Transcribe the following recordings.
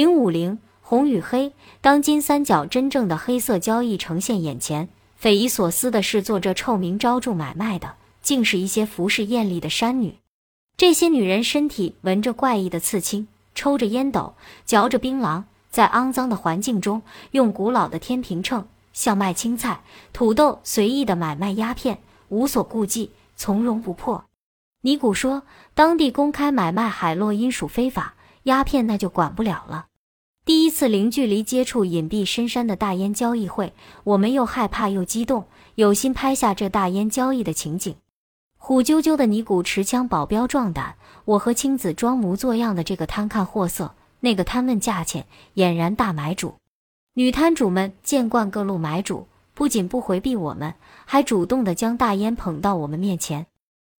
零五零红与黑，当金三角真正的黑色交易呈现眼前，匪夷所思的是，做这臭名昭著买卖的，竟是一些服饰艳丽的山女。这些女人身体纹着怪异的刺青，抽着烟斗，嚼着槟榔，在肮脏的环境中，用古老的天平秤，像卖青菜、土豆，随意的买卖鸦片，无所顾忌，从容不迫。尼古说，当地公开买卖海洛因属非法，鸦片那就管不了了。第一次零距离接触隐蔽深山的大烟交易会，我们又害怕又激动，有心拍下这大烟交易的情景。虎赳赳的尼古持枪保镖壮胆，我和青子装模作样的这个摊看货色，那个摊问价钱，俨然大买主。女摊主们见惯各路买主，不仅不回避我们，还主动的将大烟捧到我们面前。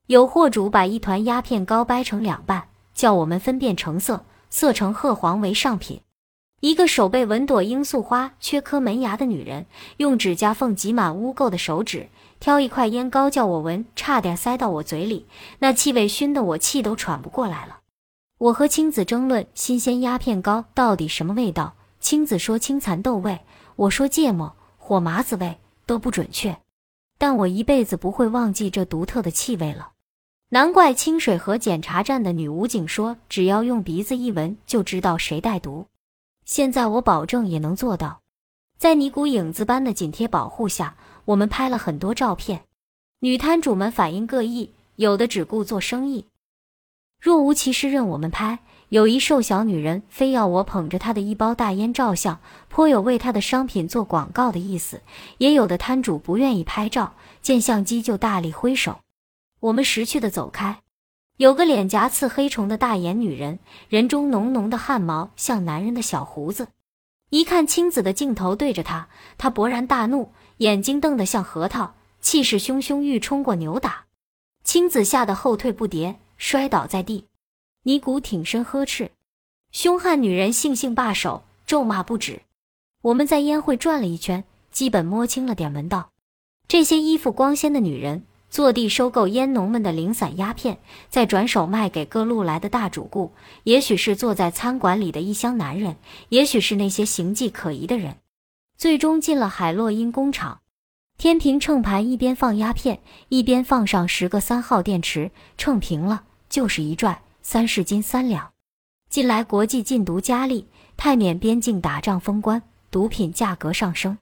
有货主把一团鸦片膏掰成两半，叫我们分辨成色，色呈褐黄为上品。一个手背纹朵罂粟花、缺颗门牙的女人，用指甲缝挤满污垢的手指，挑一块烟膏叫我闻，差点塞到我嘴里，那气味熏得我气都喘不过来了。我和青子争论新鲜鸦片膏到底什么味道，青子说青蚕豆味，我说芥末、火麻子味都不准确，但我一辈子不会忘记这独特的气味了。难怪清水河检查站的女武警说，只要用鼻子一闻就知道谁带毒。现在我保证也能做到，在尼古影子般的紧贴保护下，我们拍了很多照片。女摊主们反应各异，有的只顾做生意，若无其事任我们拍；有一瘦小女人非要我捧着她的一包大烟照相，颇有为她的商品做广告的意思；也有的摊主不愿意拍照，见相机就大力挥手。我们识趣的走开。有个脸颊刺黑虫的大眼女人，人中浓浓的汗毛像男人的小胡子。一看青子的镜头对着他，他勃然大怒，眼睛瞪得像核桃，气势汹汹欲冲过扭打。青子吓得后退不迭，摔倒在地。尼古挺身呵斥，凶悍女人悻悻罢手，咒骂不止。我们在宴会转了一圈，基本摸清了点门道。这些衣服光鲜的女人。坐地收购烟农们的零散鸦片，再转手卖给各路来的大主顾。也许是坐在餐馆里的一乡男人，也许是那些形迹可疑的人。最终进了海洛因工厂，天平秤盘一边放鸦片，一边放上十个三号电池，秤平了就是一拽，三市斤三两。近来国际禁毒加力，泰缅边境打仗封关，毒品价格上升，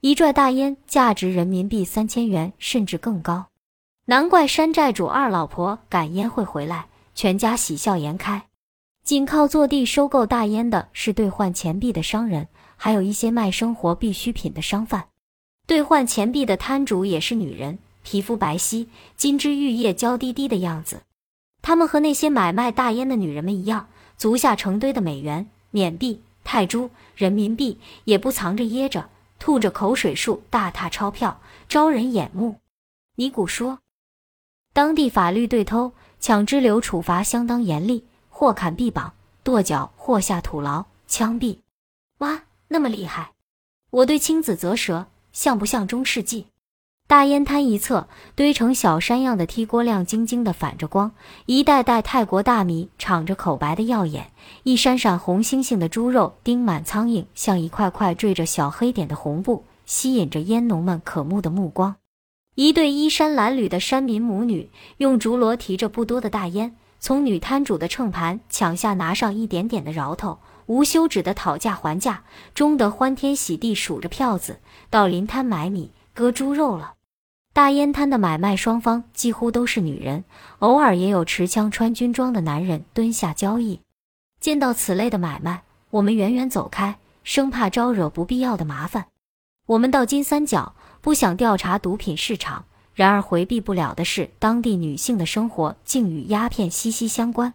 一拽大烟价值人民币三千元甚至更高。难怪山寨主二老婆赶烟会回来，全家喜笑颜开。仅靠坐地收购大烟的是兑换钱币的商人，还有一些卖生活必需品的商贩。兑换钱币的摊主也是女人，皮肤白皙，金枝玉叶，娇滴滴的样子。他们和那些买卖大烟的女人们一样，足下成堆的美元、缅币、泰铢、人民币，也不藏着掖着，吐着口水数大沓钞票，招人眼目。尼古说。当地法律对偷抢支流处罚相当严厉，或砍臂膀、跺脚，或下土牢、枪毙。哇，那么厉害！我对青子啧舌，像不像中世纪？大烟摊一侧堆成小山样的梯锅，亮晶晶的反着光，一袋袋泰国大米敞着口白的耀眼，一闪闪红星星的猪肉钉满苍蝇，像一块块缀着小黑点的红布，吸引着烟农们渴慕的目光。一对衣衫褴褛的山民母女，用竹箩提着不多的大烟，从女摊主的秤盘抢下拿上一点点的饶头，无休止的讨价还价，终得欢天喜地数着票子，到临摊买米割猪肉了。大烟摊的买卖双方几乎都是女人，偶尔也有持枪穿军装的男人蹲下交易。见到此类的买卖，我们远远走开，生怕招惹不必要的麻烦。我们到金三角。不想调查毒品市场，然而回避不了的是，当地女性的生活竟与鸦片息息相关。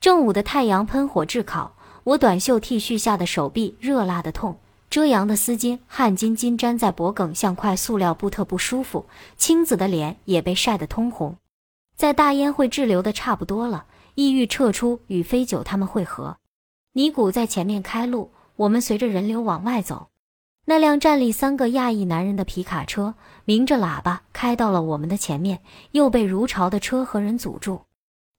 正午的太阳喷火炙烤，我短袖 T 恤下的手臂热辣的痛，遮阳的丝巾汗津津粘在脖颈，像块塑料布，特不舒服。青子的脸也被晒得通红。在大烟会滞留的差不多了，意欲撤出与飞九他们会合。尼古在前面开路，我们随着人流往外走。那辆站立三个亚裔男人的皮卡车，鸣着喇叭开到了我们的前面，又被如潮的车和人阻住。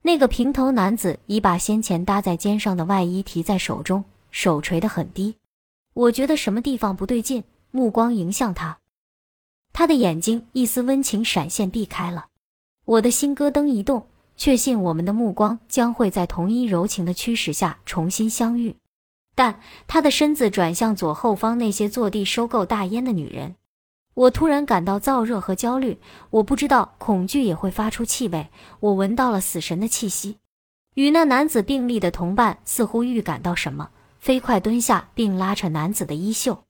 那个平头男子已把先前搭在肩上的外衣提在手中，手垂得很低。我觉得什么地方不对劲，目光迎向他，他的眼睛一丝温情闪现，避开了。我的心咯噔一动，确信我们的目光将会在同一柔情的驱使下重新相遇。但他的身子转向左后方那些坐地收购大烟的女人，我突然感到燥热和焦虑。我不知道恐惧也会发出气味，我闻到了死神的气息。与那男子并立的同伴似乎预感到什么。飞快蹲下，并拉扯男子的衣袖。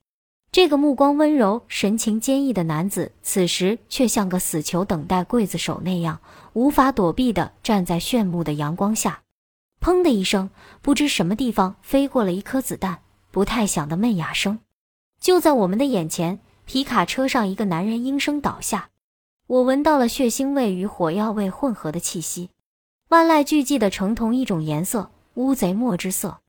这个目光温柔、神情坚毅的男子，此时却像个死囚等待刽子手那样，无法躲避地站在炫目的阳光下。砰的一声，不知什么地方飞过了一颗子弹，不太响的闷哑声。就在我们的眼前，皮卡车上一个男人应声倒下。我闻到了血腥味与火药味混合的气息，万籁俱寂的呈同一种颜色，乌贼墨之色。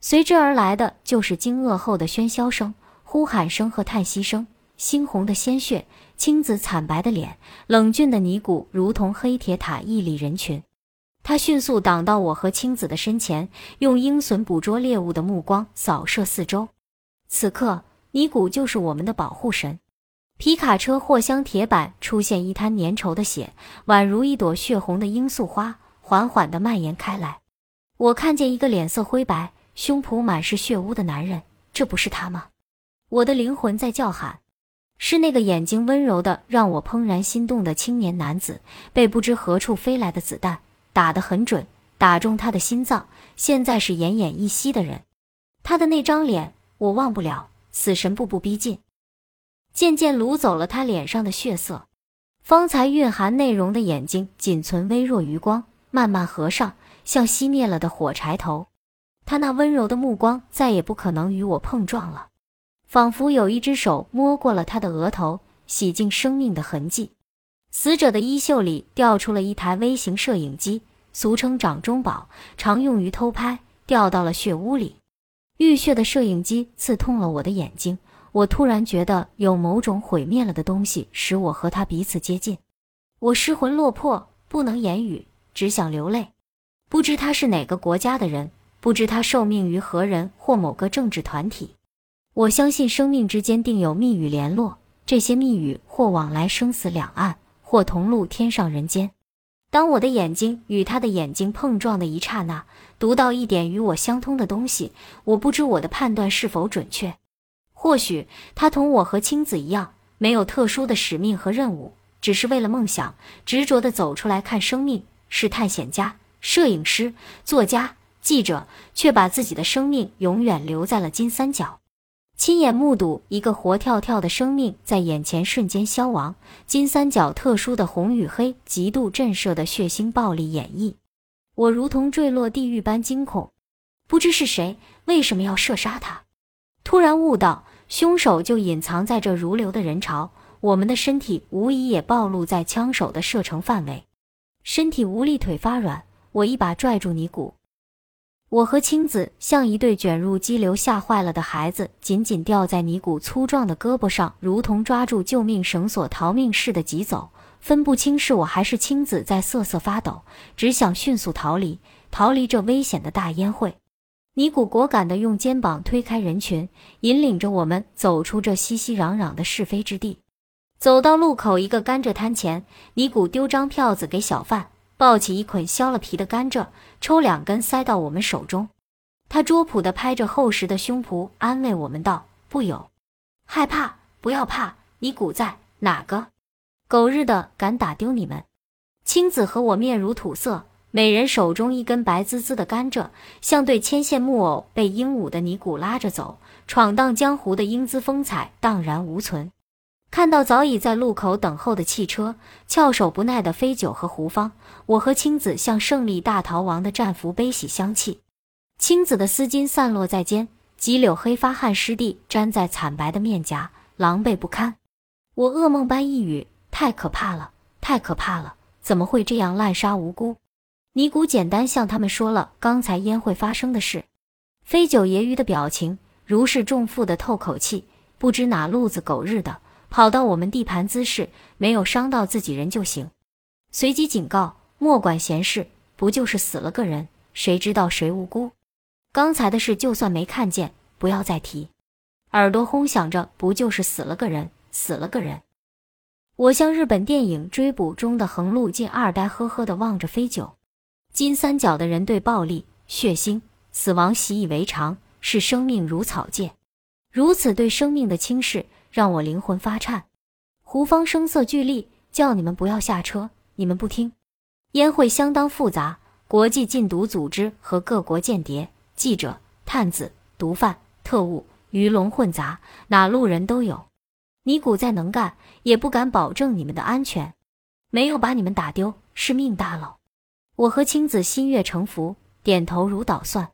随之而来的就是惊愕后的喧嚣声、呼喊声和叹息声。猩红的鲜血，青紫惨白的脸，冷峻的尼古如同黑铁塔屹立人群。他迅速挡到我和青子的身前，用鹰隼捕捉猎物的目光扫射四周。此刻，尼古就是我们的保护神。皮卡车货箱铁板出现一滩粘稠的血，宛如一朵血红的罂粟花，缓缓地蔓延开来。我看见一个脸色灰白。胸脯满是血污的男人，这不是他吗？我的灵魂在叫喊，是那个眼睛温柔的、让我怦然心动的青年男子。被不知何处飞来的子弹打得很准，打中他的心脏。现在是奄奄一息的人，他的那张脸我忘不了。死神步步逼近，渐渐掳走了他脸上的血色。方才蕴含内容的眼睛仅存微弱余光，慢慢合上，像熄灭了的火柴头。他那温柔的目光再也不可能与我碰撞了，仿佛有一只手摸过了他的额头，洗净生命的痕迹。死者的衣袖里掉出了一台微型摄影机，俗称掌中宝，常用于偷拍，掉到了血污里。浴血的摄影机刺痛了我的眼睛，我突然觉得有某种毁灭了的东西使我和他彼此接近。我失魂落魄，不能言语，只想流泪。不知他是哪个国家的人。不知他受命于何人或某个政治团体，我相信生命之间定有密语联络，这些密语或往来生死两岸，或同路天上人间。当我的眼睛与他的眼睛碰撞的一刹那，读到一点与我相通的东西，我不知我的判断是否准确。或许他同我和青子一样，没有特殊的使命和任务，只是为了梦想执着地走出来看生命，是探险家、摄影师、作家。记者却把自己的生命永远留在了金三角，亲眼目睹一个活跳跳的生命在眼前瞬间消亡。金三角特殊的红与黑，极度震慑的血腥暴力演绎，我如同坠落地狱般惊恐。不知是谁，为什么要射杀他？突然悟到，凶手就隐藏在这如流的人潮，我们的身体无疑也暴露在枪手的射程范围。身体无力，腿发软，我一把拽住尼古。我和青子像一对卷入激流吓坏了的孩子，紧紧吊在尼古粗壮的胳膊上，如同抓住救命绳索逃命似的疾走。分不清是我还是青子在瑟瑟发抖，只想迅速逃离，逃离这危险的大烟会。尼古果敢地用肩膀推开人群，引领着我们走出这熙熙攘攘的是非之地。走到路口一个甘蔗摊前，尼古丢张票子给小贩。抱起一捆削了皮的甘蔗，抽两根塞到我们手中。他拙朴地拍着厚实的胸脯，安慰我们道：“不有害怕，不要怕，你古在哪个？狗日的，敢打丢你们！”青子和我面如土色，每人手中一根白滋滋的甘蔗，像对牵线木偶，被鹦鹉的尼古拉着走，闯荡江湖的英姿风采荡然无存。看到早已在路口等候的汽车，翘首不耐的飞九和胡芳，我和青子像胜利大逃亡的战俘，悲喜相泣。青子的丝巾散落在肩，几绺黑发汗湿地粘在惨白的面颊，狼狈不堪。我噩梦般一语：太可怕了，太可怕了！怎么会这样滥杀无辜？尼古简单向他们说了刚才烟会发生的事。飞九揶揄的表情，如释重负的透口气，不知哪路子狗日的。跑到我们地盘滋事，没有伤到自己人就行。随即警告：莫管闲事，不就是死了个人，谁知道谁无辜？刚才的事就算没看见，不要再提。耳朵轰响着，不就是死了个人，死了个人。我像日本电影《追捕》中的横路进二呆，呵呵地望着飞九。金三角的人对暴力、血腥、死亡习以为常，视生命如草芥。如此对生命的轻视，让我灵魂发颤。胡芳声色俱厉，叫你们不要下车，你们不听。烟会相当复杂，国际禁毒组织和各国间谍、记者、探子、毒贩、特务，鱼龙混杂，哪路人都有。尼古再能干，也不敢保证你们的安全。没有把你们打丢，是命大了。我和青子心悦诚服，点头如捣蒜。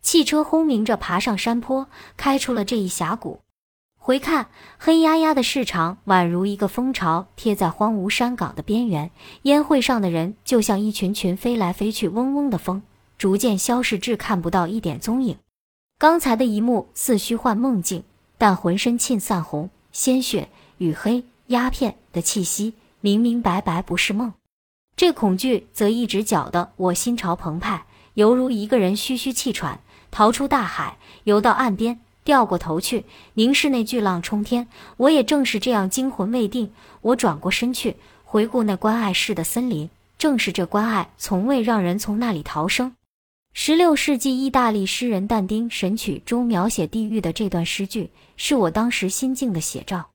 汽车轰鸣着爬上山坡，开出了这一峡谷。回看，黑压压的市场宛如一个蜂巢，贴在荒芜山岗的边缘。烟会上的人就像一群群飞来飞去、嗡嗡的风，逐渐消逝至看不到一点踪影。刚才的一幕似虚幻梦境，但浑身沁散红、鲜血与黑鸦片的气息，明明白白不是梦。这恐惧则一直搅得我心潮澎湃，犹如一个人吁吁气喘，逃出大海，游到岸边。掉过头去，凝视那巨浪冲天。我也正是这样惊魂未定。我转过身去，回顾那关爱似的森林。正是这关爱，从未让人从那里逃生。十六世纪意大利诗人但丁《神曲》中描写地狱的这段诗句，是我当时心境的写照。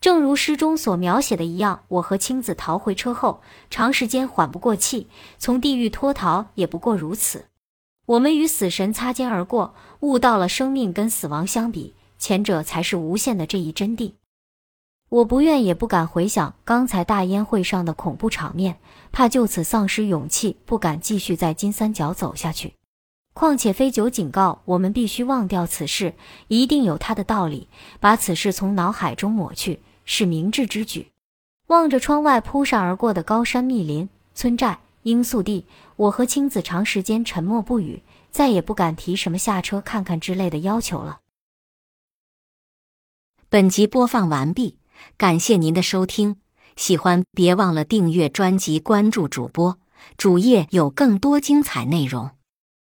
正如诗中所描写的一样，我和青子逃回车后，长时间缓不过气，从地狱脱逃也不过如此。我们与死神擦肩而过，悟到了生命跟死亡相比，前者才是无限的这一真谛。我不愿也不敢回想刚才大烟会上的恐怖场面，怕就此丧失勇气，不敢继续在金三角走下去。况且飞九警告我们必须忘掉此事，一定有他的道理，把此事从脑海中抹去是明智之举。望着窗外扑扇而过的高山密林、村寨。罂粟地，我和青子长时间沉默不语，再也不敢提什么下车看看之类的要求了。本集播放完毕，感谢您的收听，喜欢别忘了订阅专辑、关注主播，主页有更多精彩内容。